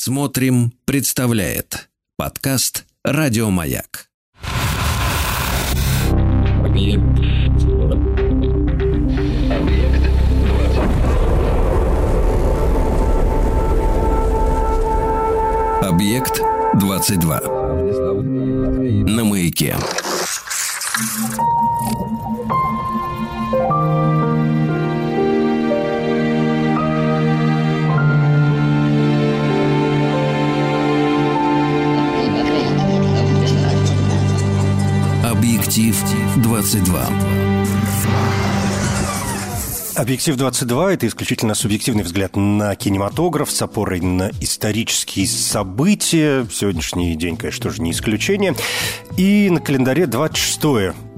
Смотрим, представляет подкаст Радиомаяк. Объект 22. На маяке. Объектив 22. Объектив 22 – это исключительно субъективный взгляд на кинематограф с опорой на исторические события. Сегодняшний день, конечно, тоже не исключение. И на календаре 26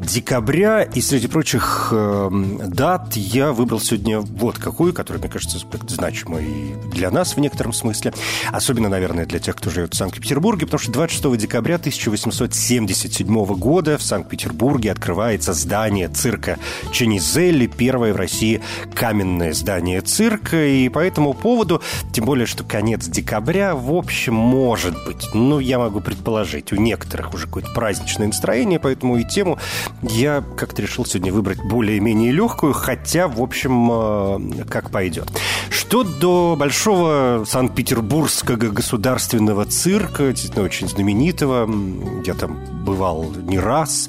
декабря. И среди прочих э, дат я выбрал сегодня вот какую, которая, мне кажется, значима и для нас в некотором смысле. Особенно, наверное, для тех, кто живет в Санкт-Петербурге, потому что 26 декабря 1877 года в Санкт-Петербурге открывается здание цирка Ченизелли, первое в России каменное здание цирка. И по этому поводу, тем более, что конец декабря, в общем, может быть, ну, я могу предположить, у некоторых уже какое-то праздничное настроение, поэтому и тему я как-то решил сегодня выбрать более-менее легкую, хотя, в общем, э, как пойдет. Что до большого Санкт-Петербургского государственного цирка, действительно очень знаменитого, я там бывал не раз,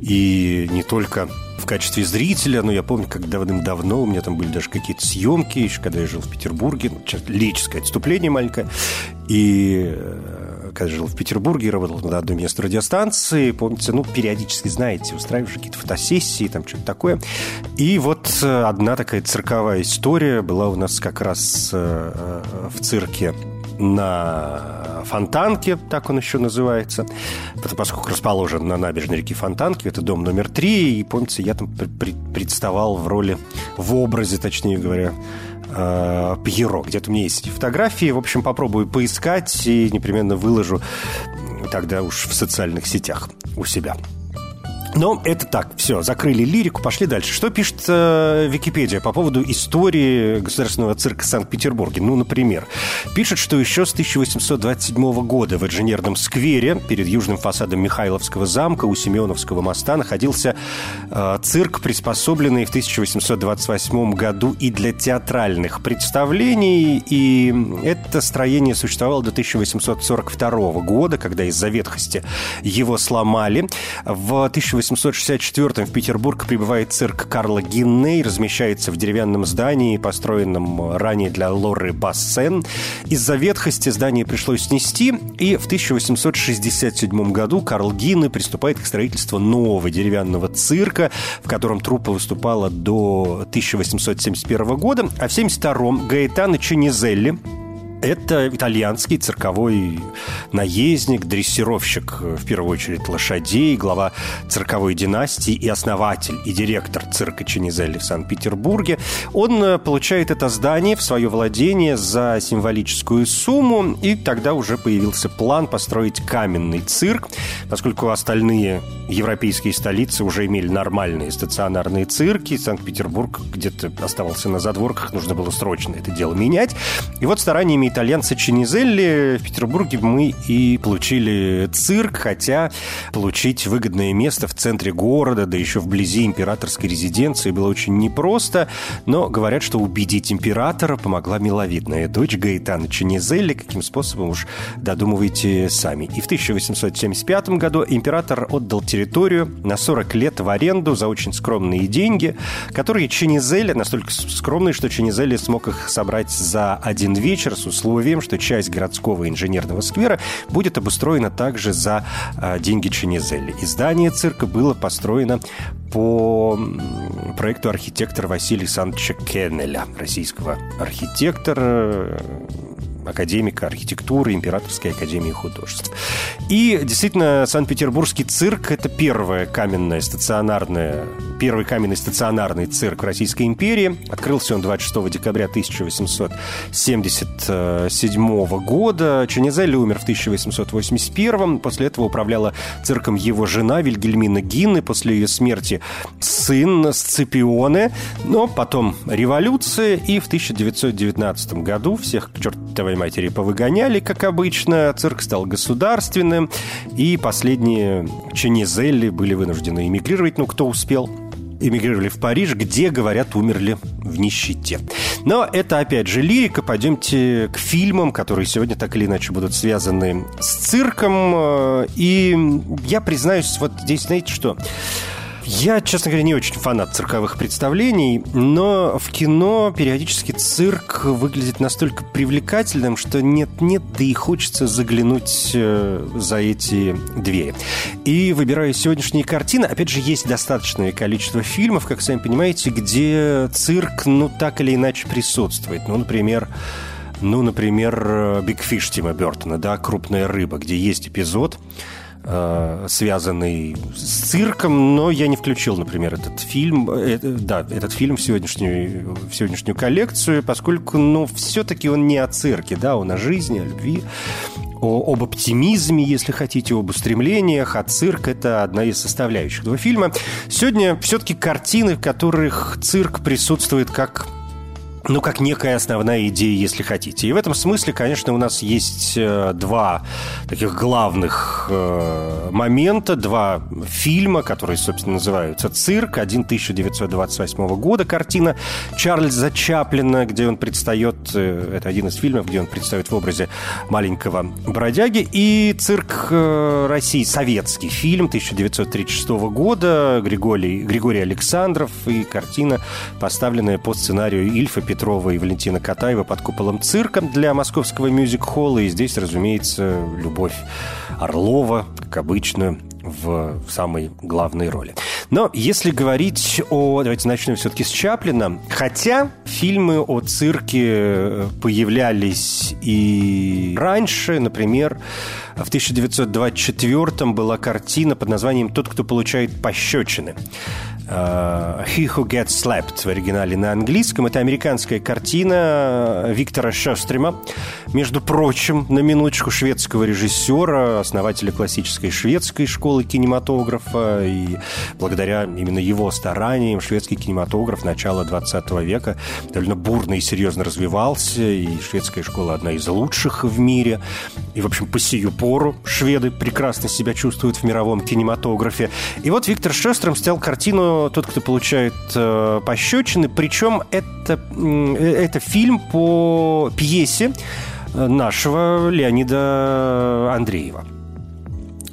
и не только в качестве зрителя, но я помню, как давным-давно у меня там были даже какие-то съемки, еще когда я жил в Петербурге, лирическое отступление маленькое, и э, когда жил в Петербурге, работал на одной местной радиостанции, помните, ну, периодически, знаете, устраиваешь какие-то фотосессии, там что-то такое. И вот э, одна такая цирковая история была у нас как раз э, э, в цирке на Фонтанке, так он еще называется, поскольку расположен на набережной реки Фонтанки, это дом номер три, и, помните, я там представал в роли, в образе, точнее говоря, э, Пьеро. Где-то у меня есть эти фотографии. В общем, попробую поискать и непременно выложу тогда уж в социальных сетях у себя. Но это так, все, закрыли лирику, пошли дальше. Что пишет э, Википедия по поводу истории государственного цирка Санкт-Петербурге? Ну, например, пишет, что еще с 1827 года в инженерном сквере перед южным фасадом Михайловского замка у Семеновского моста находился э, цирк, приспособленный в 1828 году и для театральных представлений. И это строение существовало до 1842 года, когда из-за ветхости его сломали. В 1800 1864 в Петербург прибывает цирк Карла Гинней, размещается в деревянном здании, построенном ранее для Лоры Бассен. Из-за ветхости здание пришлось снести, и в 1867 году Карл Гинне приступает к строительству нового деревянного цирка, в котором труппа выступала до 1871 года, а в 1972 Гаэтано Ченизелли это итальянский цирковой наездник, дрессировщик, в первую очередь, лошадей, глава цирковой династии и основатель и директор цирка Ченизелли в Санкт-Петербурге. Он э, получает это здание в свое владение за символическую сумму, и тогда уже появился план построить каменный цирк, поскольку остальные европейские столицы уже имели нормальные стационарные цирки, Санкт-Петербург где-то оставался на задворках, нужно было срочно это дело менять. И вот стараниями итальянца Чинизелли в Петербурге мы и получили цирк, хотя получить выгодное место в центре города, да еще вблизи императорской резиденции было очень непросто, но говорят, что убедить императора помогла миловидная дочь Гаэтана Чинизелли, каким способом уж додумывайте сами. И в 1875 году император отдал территорию на 40 лет в аренду за очень скромные деньги, которые Чинизелли, настолько скромные, что Чинизелли смог их собрать за один вечер с условием, что часть городского инженерного сквера будет обустроена также за э, деньги Ченезелли. И здание цирка было построено по проекту архитектора Василия Александровича Кеннеля, российского архитектора, академика архитектуры Императорской академии художеств. И действительно, Санкт-Петербургский цирк – это первое каменное стационарное первый каменный стационарный цирк в Российской империи. Открылся он 26 декабря 1877 года. Ченезелли умер в 1881. После этого управляла цирком его жена Вильгельмина Гинны. После ее смерти сын Сципионе. Но потом революция, и в 1919 году всех к чертовой матери повыгоняли, как обычно. Цирк стал государственным, и последние Ченезелли были вынуждены эмигрировать, ну, кто успел эмигрировали в Париж, где, говорят, умерли в нищете. Но это, опять же, лирика. Пойдемте к фильмам, которые сегодня так или иначе будут связаны с цирком. И я признаюсь, вот здесь, знаете что... Я, честно говоря, не очень фанат цирковых представлений, но в кино периодически цирк выглядит настолько привлекательным, что нет-нет, да и хочется заглянуть э, за эти двери. И выбирая сегодняшние картины, опять же, есть достаточное количество фильмов, как сами понимаете, где цирк, ну, так или иначе присутствует. Ну, например, ну, например, «Биг Фиш» Тима Бертона, да, «Крупная рыба», где есть эпизод, Э, связанный с цирком, но я не включил, например, этот фильм, э, да, этот фильм в сегодняшнюю, в сегодняшнюю коллекцию, поскольку, ну, все-таки он не о цирке, да, он о жизни, о любви, о, об оптимизме, если хотите, об устремлениях, а цирк – это одна из составляющих этого фильма. Сегодня все-таки картины, в которых цирк присутствует как ну, как некая основная идея, если хотите. И в этом смысле, конечно, у нас есть э, два таких главных э, момента, два фильма, которые, собственно, называются «Цирк». Один 1928 года картина Чарльза Чаплина, где он предстает, э, это один из фильмов, где он предстает в образе маленького бродяги, и «Цирк России», советский фильм 1936 года, Григорий, Григорий Александров, и картина, поставленная по сценарию Ильфа Петрова Петрова и Валентина Катаева под куполом цирка для московского мюзик-холла. И здесь, разумеется, Любовь Орлова, как обычно, в, самой главной роли. Но если говорить о... Давайте начнем все-таки с Чаплина. Хотя фильмы о цирке э, появлялись и раньше. Например, в 1924 была картина под названием «Тот, кто получает пощечины». Uh, He Who Gets Slapped в оригинале на английском. Это американская картина Виктора Шострима. Между прочим, на минуточку шведского режиссера, основателя классической шведской школы кинематографа. И благодаря именно его стараниям шведский кинематограф начала 20 века довольно бурно и серьезно развивался. И шведская школа одна из лучших в мире. И, в общем, по сию пору шведы прекрасно себя чувствуют в мировом кинематографе. И вот Виктор Шостром сделал картину тот, кто получает э, пощечины. Причем это, э, это фильм по пьесе нашего Леонида Андреева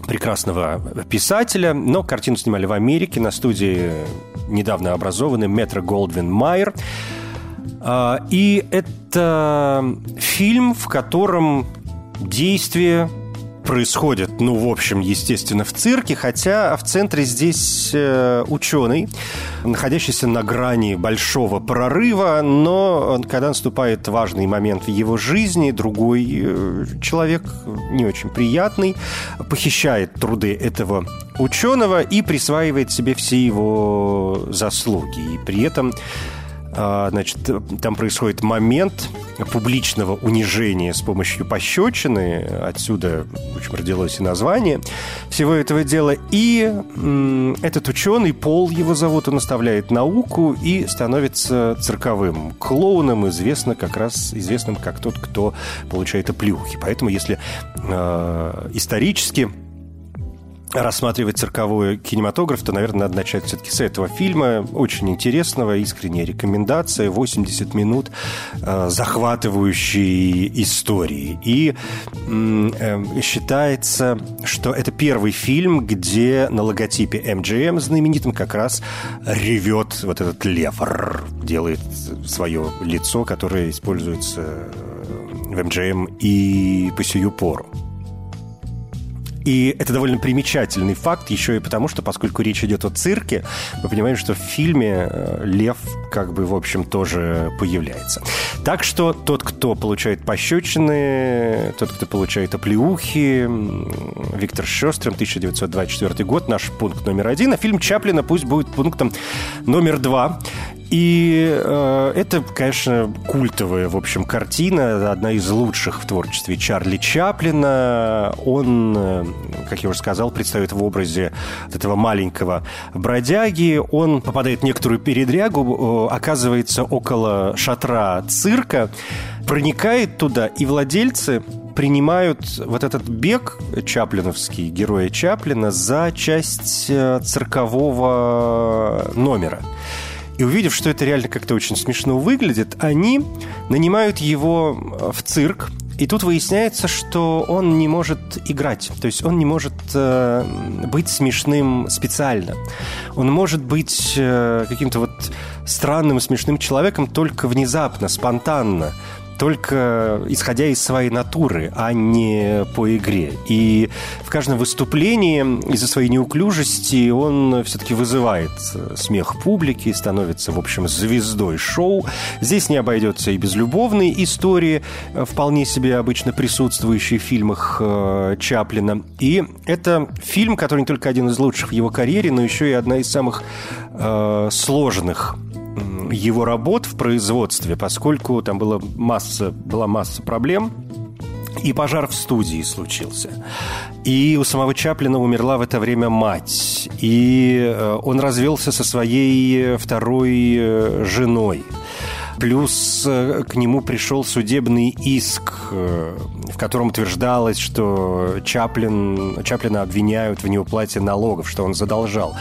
прекрасного писателя, но картину снимали в Америке на студии недавно образованный Метро Голдвин Майер. А, и это фильм, в котором действие происходит, ну, в общем, естественно, в цирке, хотя в центре здесь э, ученый, находящийся на грани большого прорыва, но когда наступает важный момент в его жизни, другой э, человек, не очень приятный, похищает труды этого ученого и присваивает себе все его заслуги. И при этом значит, там происходит момент публичного унижения с помощью пощечины. Отсюда, в общем, родилось и название всего этого дела. И этот ученый, Пол его зовут, он оставляет науку и становится цирковым клоуном, известно как раз известным как тот, кто получает оплюхи. Поэтому, если э, исторически рассматривать цирковой кинематограф, то, наверное, надо начать все-таки с этого фильма. Очень интересного, искренняя рекомендация. 80 минут э, захватывающей истории. И э, считается, что это первый фильм, где на логотипе MGM знаменитым как раз ревет вот этот лев. Делает свое лицо, которое используется в MGM и по сию пору. И это довольно примечательный факт, еще и потому, что поскольку речь идет о цирке, мы понимаем, что в фильме э, лев как бы, в общем, тоже появляется. Так что тот, кто получает пощечины, тот, кто получает оплеухи, Виктор Шестрин, 1924 год, наш пункт номер один, а фильм Чаплина пусть будет пунктом номер два. И э, это, конечно, культовая, в общем, картина, одна из лучших в творчестве Чарли Чаплина. Он, э, как я уже сказал, представит в образе этого маленького бродяги. Он попадает в некоторую передрягу, э, оказывается около шатра цирка, проникает туда, и владельцы принимают вот этот бег чаплиновский, героя Чаплина, за часть э, циркового номера. Увидев, что это реально как-то очень смешно выглядит, они нанимают его э, в цирк, и тут выясняется, что он не может играть, то есть он не может э, быть смешным специально. Он может быть э, каким-то вот странным смешным человеком только внезапно, спонтанно только исходя из своей натуры, а не по игре. И в каждом выступлении из-за своей неуклюжести он все-таки вызывает смех публики, становится, в общем, звездой шоу. Здесь не обойдется и без любовной истории, вполне себе обычно присутствующей в фильмах э, Чаплина. И это фильм, который не только один из лучших в его карьере, но еще и одна из самых э, сложных его работ в производстве, поскольку там была масса, была масса проблем, и пожар в студии случился. И у самого Чаплина умерла в это время мать. И э, он развелся со своей второй э, женой. Плюс э, к нему пришел судебный иск, э, в котором утверждалось, что Чаплин, Чаплина обвиняют в неуплате налогов, что он задолжал.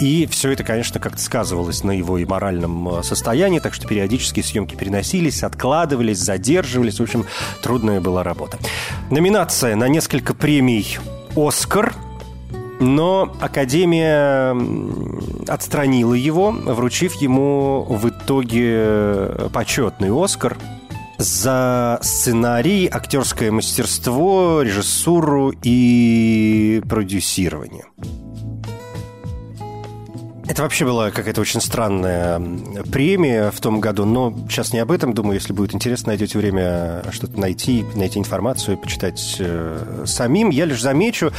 И все это, конечно, как-то сказывалось на его и моральном э, состоянии, так что периодически съемки переносились, откладывались, задерживались. В общем, трудная была работа. Номинация на несколько премий «Оскар» Но Академия отстранила его, вручив ему в итоге почетный Оскар за сценарий, актерское мастерство, режиссуру и продюсирование. Это вообще была какая-то очень странная премия в том году, но сейчас не об этом. Думаю, если будет интересно, найдете время что-то найти, найти информацию, почитать э, самим. Я лишь замечу,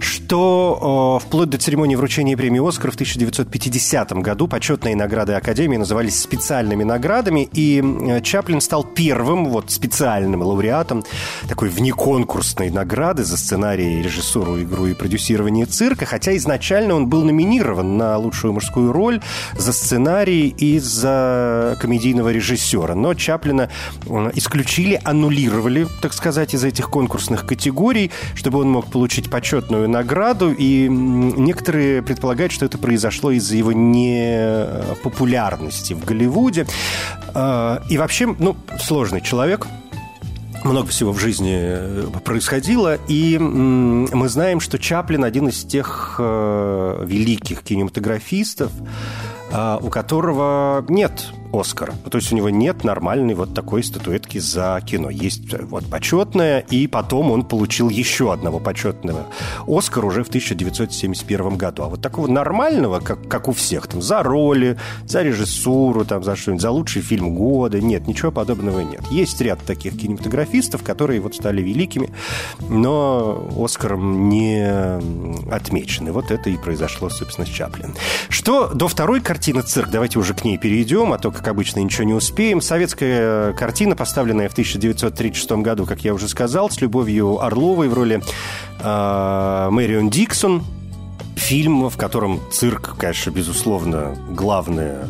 что э, вплоть до церемонии вручения премии «Оскар» в 1950 году почетные награды Академии назывались специальными наградами, и Чаплин стал первым вот специальным лауреатом такой внеконкурсной награды за сценарий, режиссуру, игру и продюсирование цирка, хотя изначально он был номинирован на лучшую мужскую роль, за сценарий и за комедийного режиссера. Но Чаплина исключили, аннулировали, так сказать, из этих конкурсных категорий, чтобы он мог получить почетную награду. И некоторые предполагают, что это произошло из-за его непопулярности в Голливуде. Э, и вообще, ну, сложный человек – много всего в жизни э, происходило, и мы знаем, что Чаплин один из тех э, великих кинематографистов, э, у которого нет Оскара. То есть у него нет нормальной вот такой статуэтки за кино. Есть э, вот почетная, и потом он получил еще одного почетного Оскара уже в 1971 году. А вот такого нормального, как, как у всех, там, за роли, за режиссуру, там, за что-нибудь, за лучший фильм года, нет, ничего подобного нет. Есть ряд таких кинематографистов, которые вот стали великими, но Оскаром не отмечены. Вот это и произошло, собственно, с Чаплин. Что до второй картины «Цирк», давайте уже к ней перейдем, а то, как обычно, ничего не успеем. Советская картина, поставленная в 1936 году, как я уже сказал, с Любовью Орловой в роли э, Мэрион Диксон. Фильм, в котором цирк, конечно, безусловно, главная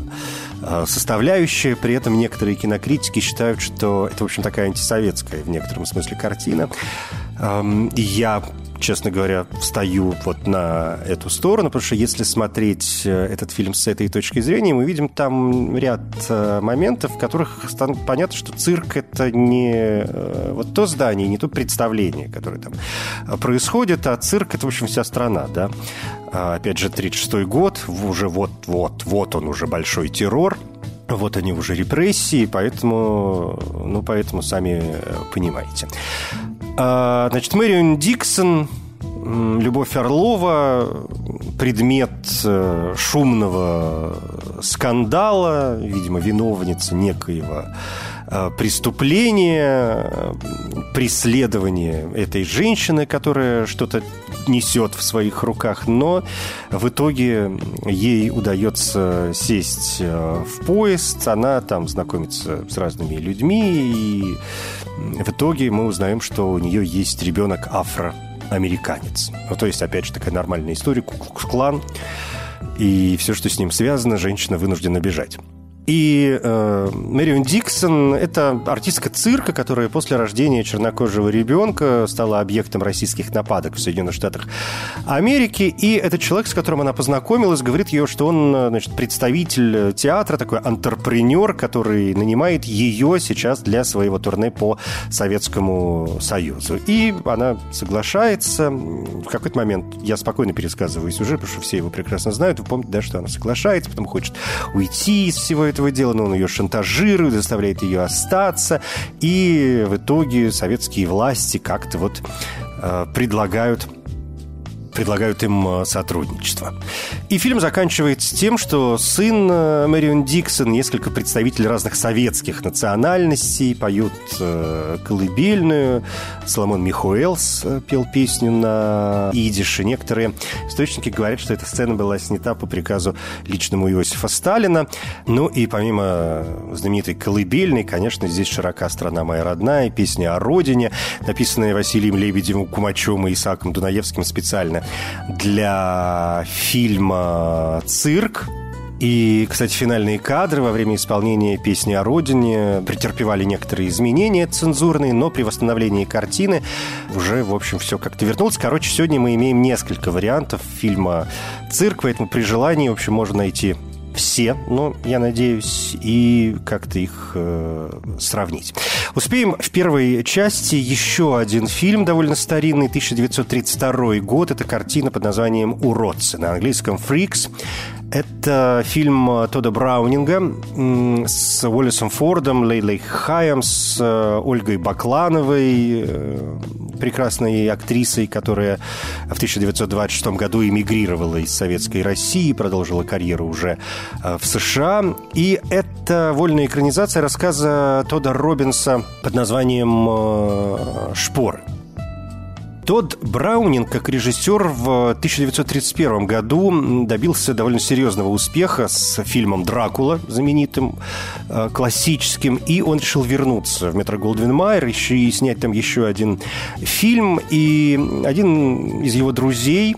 а, составляющая. При этом некоторые кинокритики считают, что это, в общем, такая антисоветская в некотором смысле картина. Я честно говоря, встаю вот на эту сторону, потому что если смотреть э, этот фильм с этой точки зрения, мы видим там ряд э, моментов, в которых понятно, что цирк — это не э, вот то здание, не то представление, которое там происходит, а цирк — это, в общем, вся страна, да. А, опять же, 36-й год, уже вот-вот, вот он уже большой террор, вот они уже репрессии, поэтому, ну, поэтому сами понимаете. А, значит, Мэрион Диксон Любовь Орлова предмет э, шумного скандала, видимо, виновница некоего э, преступления, преследования этой женщины, которая что-то несет в своих руках, но в итоге ей удается сесть э, в поезд, она там знакомится с разными людьми, и в итоге мы узнаем, что у нее есть ребенок афро американец. Ну, то есть, опять же, такая нормальная история, куклукс-клан. И все, что с ним связано, женщина вынуждена бежать. И э, Мэрион Диксон – это артистка цирка, которая после рождения чернокожего ребенка стала объектом российских нападок в Соединенных Штатах Америки. И этот человек, с которым она познакомилась, говорит ей, что он значит, представитель театра, такой антрепренер, который нанимает ее сейчас для своего турне по Советскому Союзу. И она соглашается. В какой-то момент я спокойно пересказываю сюжет, потому что все его прекрасно знают. Вы помните, да, что она соглашается, потом хочет уйти из всего этого дела, но он ее шантажирует, заставляет ее остаться, и в итоге советские власти как-то вот э, предлагают предлагают им э, сотрудничество. И фильм заканчивается тем, что сын э, Мэрион Диксон, несколько представителей разных советских национальностей поют э, колыбельную. Соломон Михуэлс пел песню на идише. Некоторые источники говорят, что эта сцена была снята по приказу личному Иосифа Сталина. Ну и помимо знаменитой колыбельной, конечно, здесь широка страна моя родная, песня о родине, написанная Василием Лебедевым, Кумачем и Исааком Дунаевским специально для фильма «Цирк», и, кстати, финальные кадры во время исполнения песни о родине претерпевали некоторые изменения цензурные, но при восстановлении картины уже, в общем, все как-то вернулось. Короче, сегодня мы имеем несколько вариантов фильма «Цирк», поэтому при желании, в общем, можно найти все, но я надеюсь, и как-то их э, сравнить. Успеем в первой части еще один фильм, довольно старинный, 1932 год. Это картина под названием «Уродцы», на английском «Freaks». Это фильм Тода Браунинга с Уоллесом Фордом, Лейлой Хайем, с э, Ольгой Баклановой, э, прекрасной актрисой, которая в 1926 году эмигрировала из Советской России, продолжила карьеру уже э, в США. И это вольная экранизация рассказа Тода Робинса под названием «Шпоры». Тодд Браунинг, как режиссер, в 1931 году добился довольно серьезного успеха с фильмом «Дракула», знаменитым, э, классическим, и он решил вернуться в «Метро Голдвин Майер» и снять там еще один фильм. И один из его друзей,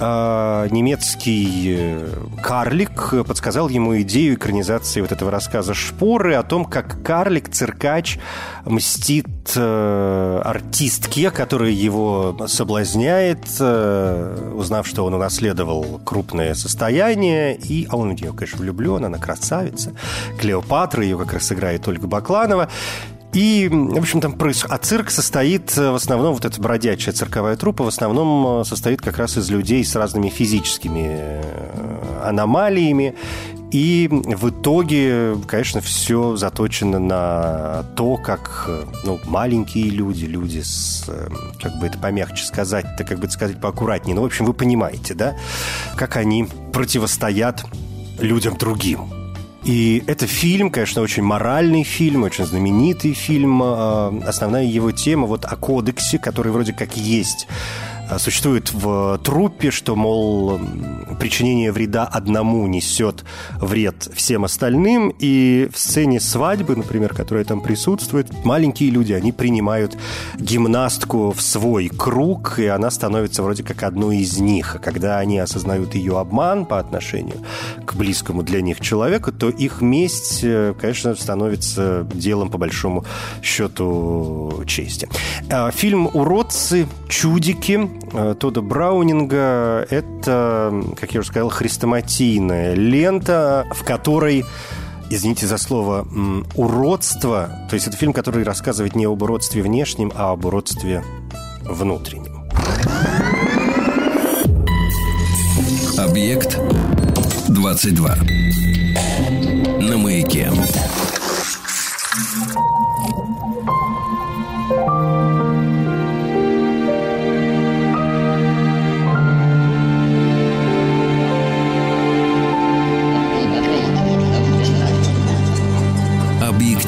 немецкий э, карлик подсказал ему идею экранизации вот этого рассказа «Шпоры» о том, как карлик, циркач мстит э, артистке, которая его соблазняет, э, узнав, что он унаследовал крупное состояние, и, а он в нее, конечно, влюблен, она красавица. Клеопатра, ее как раз играет Ольга Бакланова. И, в общем, там происходит... А цирк состоит э, в основном, вот эта бродячая цирковая труппа в основном э, состоит как раз из людей с разными физическими э, аномалиями. И в итоге, конечно, все заточено на то, как ну, маленькие люди, люди с, как бы это помягче сказать, так как бы это сказать поаккуратнее, ну, в общем, вы понимаете, да, как они противостоят людям другим. И это фильм, конечно, очень моральный фильм, очень знаменитый фильм. А, основная его тема вот о кодексе, который вроде как есть существует в труппе, что, мол, причинение вреда одному несет вред всем остальным. И в сцене свадьбы, например, которая там присутствует, маленькие люди, они принимают гимнастку в свой круг, и она становится вроде как одной из них. А когда они осознают ее обман по отношению к близкому для них человеку, то их месть, э, конечно, становится делом, по большому счету, чести. Э, фильм «Уродцы», «Чудики» Э, Тода Браунинга – это, как я уже сказал, хрестоматийная лента, в которой извините за слово, уродство. То есть это фильм, который рассказывает не об уродстве внешнем, а об уродстве внутреннем. Объект 22. На маяке.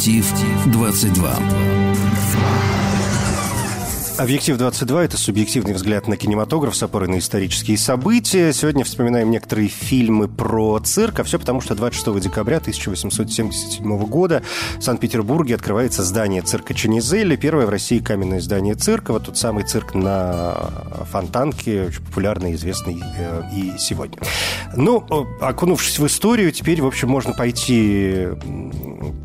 Актив 22. Объектив 22 – это субъективный взгляд на кинематограф с опорой на исторические события. Сегодня вспоминаем некоторые фильмы про цирк, а все потому, что 26 декабря 1877 года в Санкт-Петербурге открывается здание цирка Ченизели, первое в России каменное здание цирка, вот тот самый цирк на Фонтанке, очень популярный, известный э, и сегодня. Ну, окунувшись в историю, теперь, в общем, можно пойти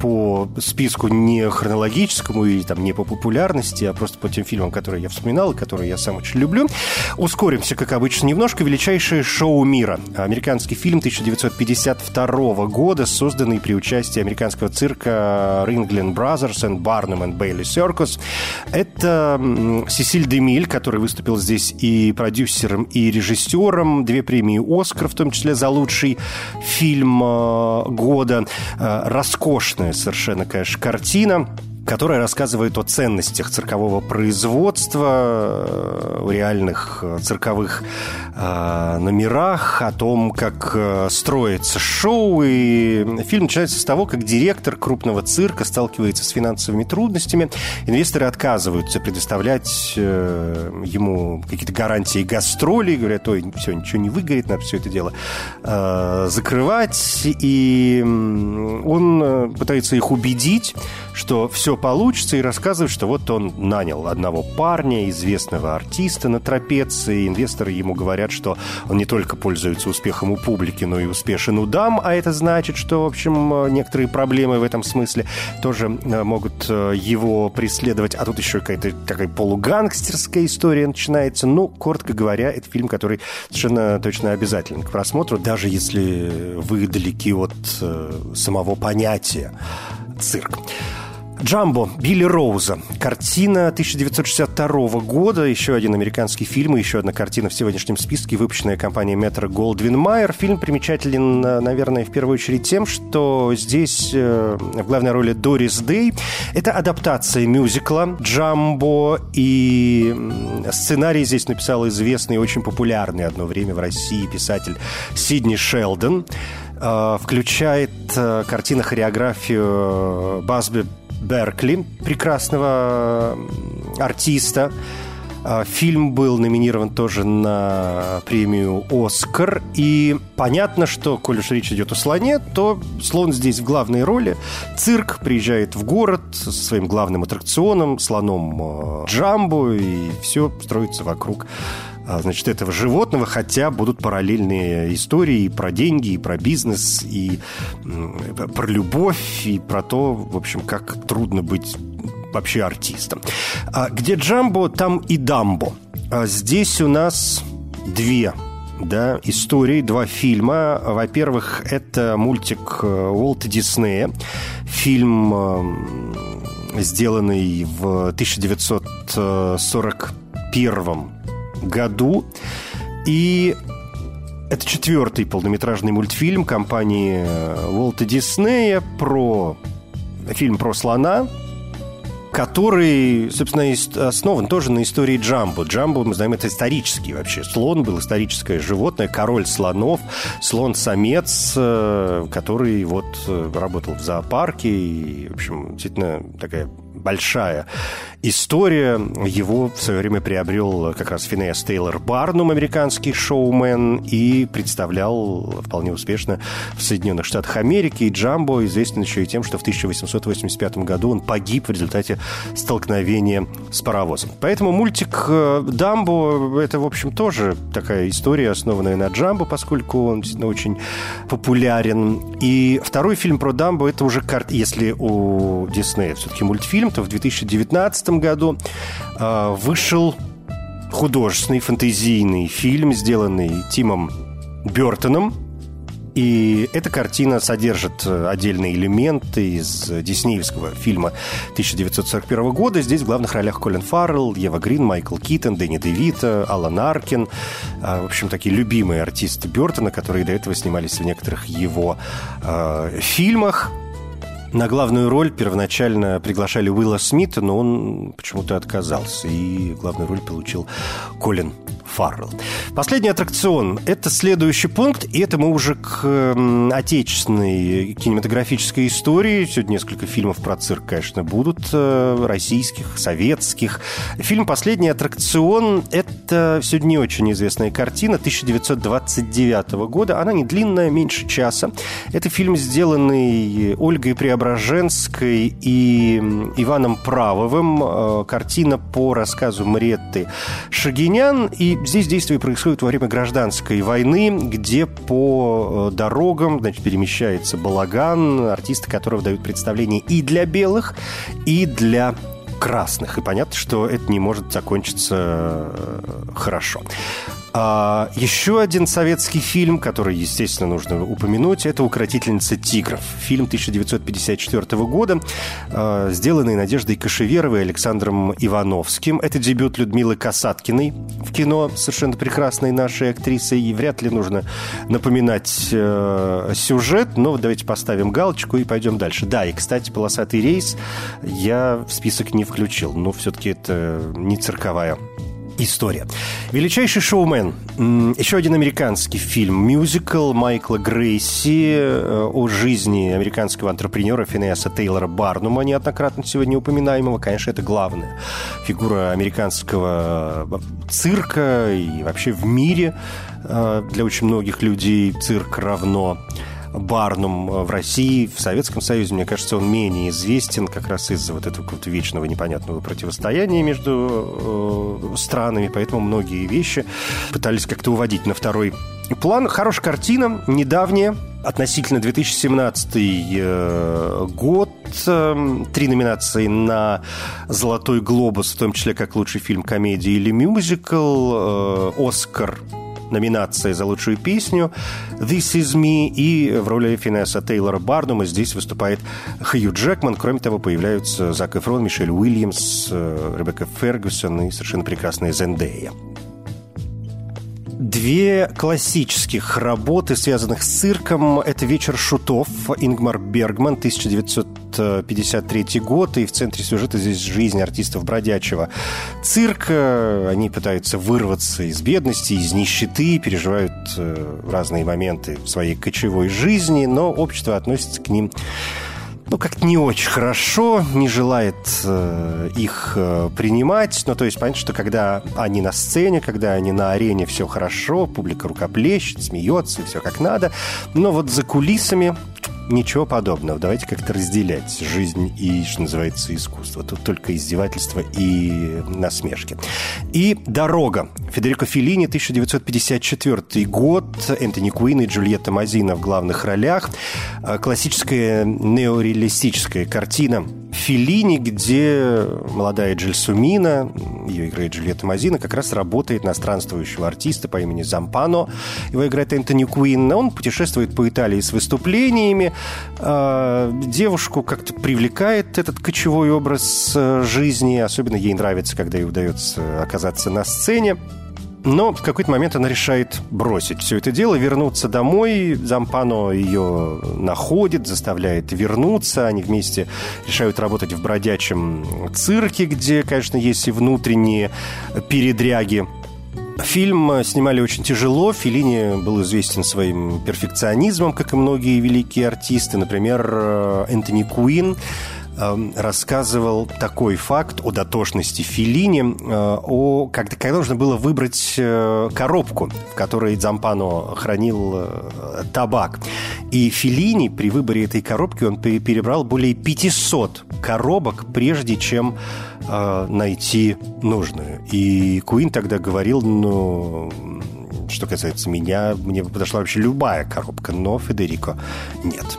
по списку не хронологическому и там не по популярности, а просто по тем фильмам, которые я вспоминал и которые я сам очень люблю. Ускоримся, как обычно, немножко. Величайшее шоу мира. Американский фильм 1952 года, созданный при участии американского цирка Ringling Brothers and Barnum and Bailey Circus. Это Сесиль Демиль, который выступил здесь и продюсером, и режиссером. Две премии «Оскар», в том числе за лучший фильм э, года. Э, роскошная совершенно, конечно, картина которая рассказывает о ценностях циркового производства, э, реальных э, цирковых э, номерах, о том, как э, строится шоу. И фильм начинается с того, как директор крупного цирка сталкивается с финансовыми трудностями. Инвесторы отказываются предоставлять э, ему какие-то гарантии гастролей, говорят, ой, все, ничего не выгорит, надо все это дело э, закрывать. И он пытается их убедить, что все получится, и рассказывает, что вот он нанял одного парня, известного артиста на трапеции. Инвесторы ему говорят, что он не только пользуется успехом у публики, но и успешен у дам, а это значит, что, в общем, некоторые проблемы в этом смысле тоже э, могут э, его преследовать. А тут еще какая-то такая полугангстерская история начинается. Ну, коротко говоря, это фильм, который совершенно точно обязателен к просмотру, даже если вы далеки от э, самого понятия цирк. «Джамбо» Билли Роуза. Картина 1962 года. Еще один американский фильм и еще одна картина в сегодняшнем списке, выпущенная компанией Метро Голдвин Майер. Фильм примечателен, наверное, в первую очередь тем, что здесь э, в главной роли Дорис Дэй. Это адаптация мюзикла «Джамбо», и сценарий здесь написал известный и очень популярный одно время в России писатель Сидни Шелдон э, включает э, картина хореографию Басби Беркли, прекрасного артиста. А, фильм был номинирован тоже на премию «Оскар». И понятно, что, коль уж речь идет о слоне, то слон здесь в главной роли. Цирк приезжает в город со своим главным аттракционом, слоном а, Джамбо, и все строится вокруг значит, этого животного, хотя будут параллельные истории и про деньги, и про бизнес, и про любовь, и про то, в общем, как трудно быть вообще артистом. А где Джамбо, там и Дамбо. А здесь у нас две да, истории, два фильма. Во-первых, это мультик э, Уолта Диснея. Фильм, э, сделанный в 1941 году. И это четвертый полнометражный мультфильм компании Уолта Диснея про фильм про слона, который, собственно, основан тоже на истории Джамбо. Джамбо, мы знаем, это исторический вообще. Слон был историческое животное, король слонов, слон-самец, э, который вот э, работал в зоопарке и, в общем, действительно такая большая история. Его в свое время приобрел как раз Финеас Тейлор Барнум, американский шоумен, и представлял вполне успешно в Соединенных Штатах Америки. И Джамбо известен еще и тем, что в 1885 году он погиб в результате столкновения с паровозом. Поэтому мультик э, «Дамбо» — это, в общем, тоже такая история, основанная на Джамбо, поскольку он действительно очень популярен. И второй фильм про Дамбо — это уже карт, если у Диснея все-таки мультфильм, то в 2019 году э, вышел художественный фэнтезийный фильм, сделанный Тимом Бертоном. И эта картина содержит отдельные элементы из диснеевского фильма 1941 года. Здесь в главных ролях Колин Фаррелл, Ева Грин, Майкл Китон, Дэнни Девита, Алан Аркин. В общем, такие любимые артисты Бертона, которые до этого снимались в некоторых его э, фильмах. На главную роль первоначально приглашали Уилла Смита, но он почему-то отказался, и главную роль получил Колин Фаррелл. Последний аттракцион – это следующий пункт, и это мы уже к отечественной кинематографической истории. Сегодня несколько фильмов про цирк, конечно, будут, э, российских, советских. Фильм «Последний аттракцион» – это сегодня не очень известная картина 1929 года. Она не длинная, меньше часа. Это фильм, сделанный Ольгой Преображенской и Иваном Правовым. Э, картина по рассказу Мариетты Шагинян. И здесь действие происходит во время гражданской войны, где по э, дорогам значит, перемещается балаган, артисты которого дают представление и для белых, и для красных. И понятно, что это не может закончиться э, хорошо. А, еще один советский фильм, который, естественно, нужно упомянуть, это «Укротительница тигров». Фильм 1954 года, а, сделанный Надеждой Кашеверовой и Александром Ивановским. Это дебют Людмилы Касаткиной в кино, совершенно прекрасной нашей актрисы, и вряд ли нужно напоминать э, сюжет, но давайте поставим галочку и пойдем дальше. Да, и, кстати, «Полосатый рейс» я в список не включил, но все-таки это не цирковая история. «Величайший шоумен». Еще один американский фильм. Мюзикл Майкла Грейси э, о жизни американского антрепренера Финеаса Тейлора Барнума, неоднократно сегодня упоминаемого. Конечно, это главная фигура американского э, цирка и вообще в мире. Э, для очень многих людей цирк равно Барнум в России, в Советском Союзе, мне кажется, он менее известен как раз из-за вот этого какого-то вечного непонятного противостояния между э, странами, поэтому многие вещи пытались как-то уводить на второй план. Хорошая картина, недавняя, относительно 2017 э, год. Э, три номинации на «Золотой глобус», в том числе как лучший фильм, комедия или мюзикл. Э, «Оскар» номинация за лучшую песню «This is me» и в роли Финесса Тейлора Бардума здесь выступает Хью Джекман. Кроме того, появляются Зак Эфрон, Мишель Уильямс, э, Ребекка Фергюсон и совершенно прекрасная Зендея. Две классических работы, связанных с цирком, это «Вечер шутов» Ингмар Бергман, 1953 год, и в центре сюжета здесь жизнь артистов бродячего цирка. Они пытаются вырваться из бедности, из нищеты, переживают э, разные моменты в своей кочевой жизни, но общество относится к ним ну, как-то не очень хорошо, не желает э, их э, принимать. Ну, то есть, понятно, что когда они на сцене, когда они на арене, все хорошо, публика рукоплещет, смеется, все как надо. Но вот за кулисами ничего подобного. Давайте как-то разделять жизнь и, что называется, искусство. Тут только издевательство и насмешки. И «Дорога». Федерико Феллини, 1954 год. Энтони Куин и Джульетта Мазина в главных ролях. А, классическая неореалистическая картина Филини, где молодая Джельсумина, ее играет Джульетта Мазина, как раз работает на странствующего артиста по имени Зампано. Его играет Энтони Куин. Он путешествует по Италии с выступлениями. А, девушку как-то привлекает этот кочевой образ э, жизни. Особенно ей нравится, когда ей удается оказаться на сцене. Но в какой-то момент она решает бросить все это дело, вернуться домой. Зампано ее находит, заставляет вернуться. Они вместе решают работать в бродячем цирке, где, конечно, есть и внутренние передряги. Фильм снимали очень тяжело. Филини был известен своим перфекционизмом, как и многие великие артисты. Например, Энтони Куин Эм, рассказывал такой факт о дотошности Филини, э, о, когда, когда нужно было выбрать э, коробку, в которой Дзампано хранил э, табак. И Филини при выборе этой коробки он перебрал более 500 коробок, прежде чем найти нужную. И Куин тогда говорил, ну, что касается меня, мне подошла вообще любая коробка, но Федерико нет.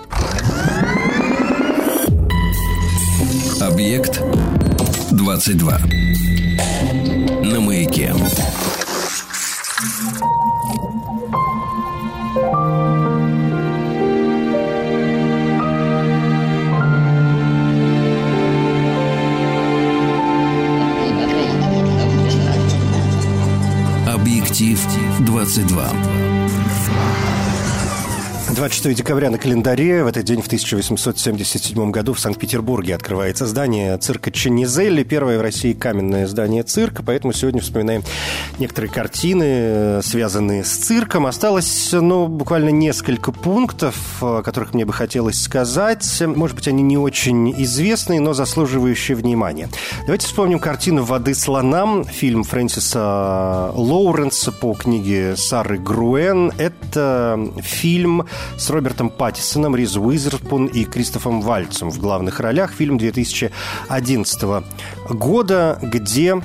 Объект 22. На маяке. Объектив 22. 26 декабря на календаре. В этот день в 1877 году в Санкт-Петербурге открывается здание цирка Ченизелли. Первое в России каменное здание цирка. Поэтому сегодня вспоминаем некоторые картины, связанные с цирком. Осталось, ну, буквально несколько пунктов, о которых мне бы хотелось сказать. Может быть, они не очень известные, но заслуживающие внимания. Давайте вспомним картину «Воды слонам». Фильм Фрэнсиса Лоуренса по книге Сары Груэн. Это фильм с Робертом Паттисоном, Риз Уизерпун и Кристофом Вальцем в главных ролях. Фильм 2011 года, где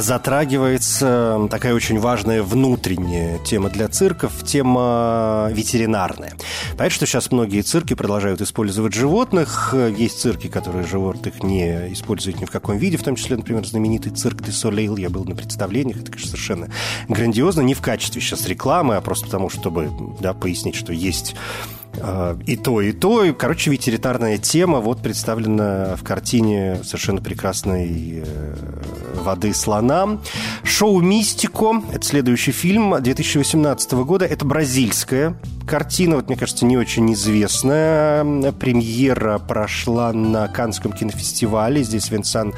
затрагивается такая очень важная внутренняя тема для цирков, тема ветеринарная. Понятно, что сейчас многие цирки продолжают использовать животных. Есть цирки, которые животных не используют ни в каком виде, в том числе, например, знаменитый цирк де Солейл. Я был на представлениях, это, конечно, совершенно грандиозно. Не в качестве сейчас рекламы, а просто потому, чтобы да, пояснить, что есть и то, и то. И, короче, ветеринарная тема вот представлена в картине совершенно прекрасной э, воды слона. Шоу «Мистико» — это следующий фильм 2018 года. Это бразильская картина, вот, мне кажется, не очень известная. Премьера прошла на Канском кинофестивале. Здесь Винсан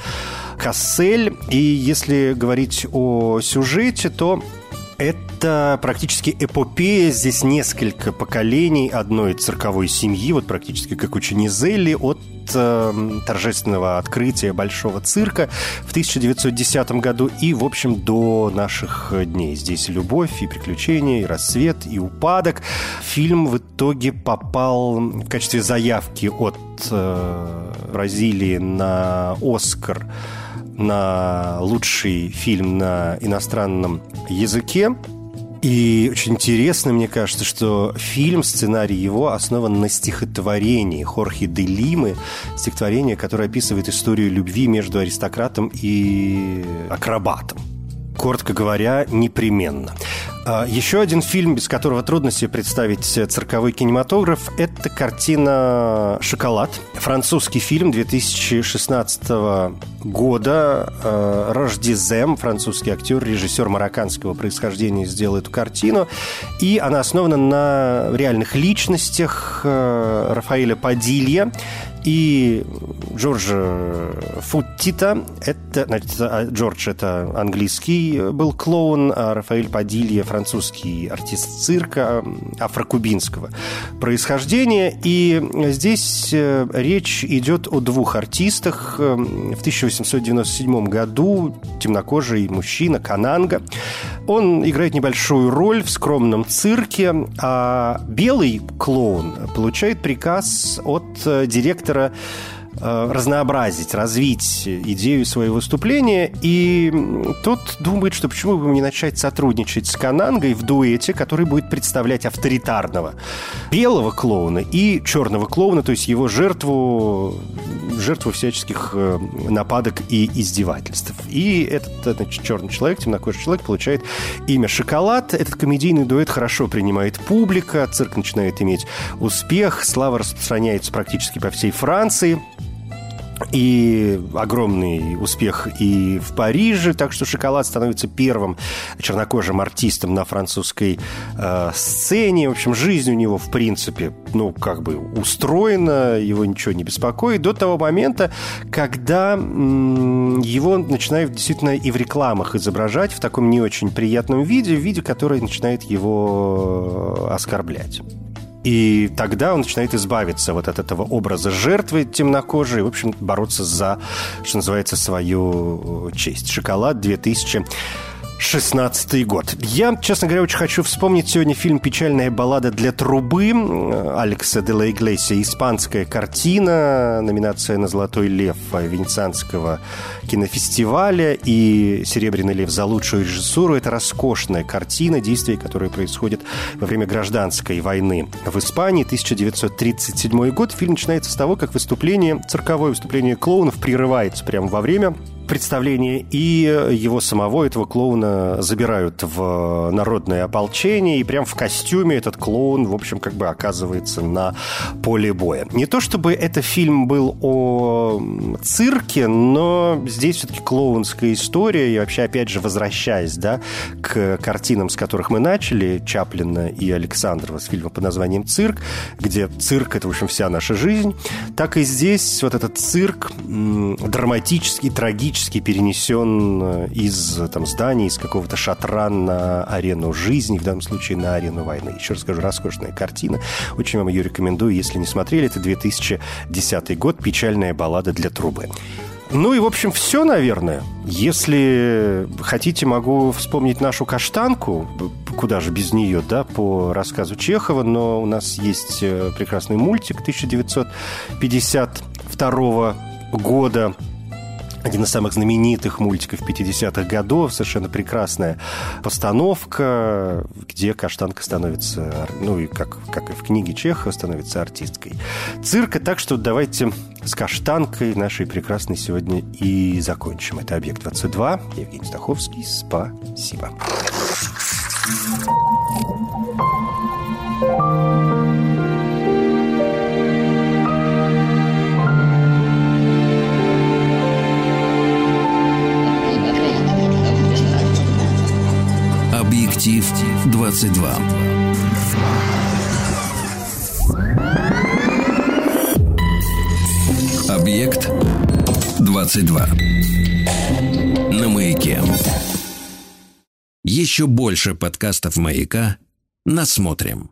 Кассель. И если говорить о сюжете, то это практически эпопея. Здесь несколько поколений одной цирковой семьи, вот практически как у Ченизелли, от э, торжественного открытия Большого цирка в 1910 году и, в общем, до наших дней. Здесь любовь, и приключения, и рассвет, и упадок. Фильм в итоге попал в качестве заявки от э, Бразилии на «Оскар» на лучший фильм на иностранном языке. И очень интересно, мне кажется, что фильм, сценарий его основан на стихотворении Хорхе де Лимы, стихотворение, которое описывает историю любви между аристократом и акробатом. Коротко говоря, непременно. А, еще один фильм, без которого трудно себе представить цирковой кинематограф, это картина «Шоколад». Французский фильм 2016 года. А, Рождизем, французский актер, режиссер марокканского происхождения, сделал эту картину. И она основана на реальных личностях а, Рафаэля Падилья и Джорджа Футтита. Это, значит, Джордж это английский был клоун, а Рафаэль Падилья французский артист цирка афрокубинского происхождения. И здесь э, речь идет о двух артистах. В 1897 году темнокожий мужчина Кананга. Он играет небольшую роль в скромном цирке, а белый клоун получает приказ от э, директора Э, разнообразить, развить идею своего выступления. И тот думает, что почему бы не начать сотрудничать с Канангой в дуэте, который будет представлять авторитарного белого клоуна и черного клоуна, то есть его жертву, жертву всяческих э, нападок и издевательств. И этот значит, черный человек, темнокожий человек, получает имя Шоколад. Этот комедийный дуэт хорошо принимает публика, цирк начинает иметь успех, слава распространяется практически по всей Франции и огромный успех и в Париже, так что «Шоколад» становится первым чернокожим артистом на французской э, сцене. В общем, жизнь у него, в принципе, ну, как бы устроена, его ничего не беспокоит до того момента, когда м- его начинают действительно и в рекламах изображать в таком не очень приятном виде, в виде, который начинает его оскорблять. И тогда он начинает избавиться вот от этого образа жертвы темнокожей, в общем, бороться за, что называется, свою честь. «Шоколад» 2000 16 год. Я, честно говоря, очень хочу вспомнить сегодня фильм «Печальная баллада для трубы» Алекса де ла Иглесия. Испанская картина, номинация на «Золотой лев» Венецианского кинофестиваля и «Серебряный лев» за лучшую режиссуру. Это роскошная картина, действия, которые происходят во время гражданской войны в Испании. 1937 год. Фильм начинается с того, как выступление, цирковое выступление клоунов прерывается прямо во время представление, и его самого, этого клоуна, забирают в народное ополчение, и прям в костюме этот клоун, в общем, как бы оказывается на поле боя. Не то чтобы это фильм был о цирке, но здесь все-таки клоунская история, и вообще, опять же, возвращаясь, да, к картинам, с которых мы начали, Чаплина и Александрова с фильма под названием «Цирк», где цирк — это, в общем, вся наша жизнь, так и здесь вот этот цирк драматический, трагически перенесен э, из там, здания, из какого-то шатра на арену жизни, в данном случае на арену войны. Еще раз скажу, роскошная картина. Очень вам ее рекомендую, если не смотрели. Это 2010 год, печальная баллада для трубы. Ну и, в общем, все, наверное. Если хотите, могу вспомнить нашу каштанку, куда же без нее, да, по рассказу Чехова, но у нас есть э, прекрасный мультик 1952 года один из самых знаменитых мультиков 50-х годов, совершенно прекрасная постановка, где каштанка становится, ну и как, как и в книге Чехова, становится артисткой цирка. Так что давайте с каштанкой нашей прекрасной сегодня и закончим. Это «Объект-22». Евгений Стаховский. Спасибо. Объектив 22. Объект 22. На маяке. Еще больше подкастов маяка. Насмотрим.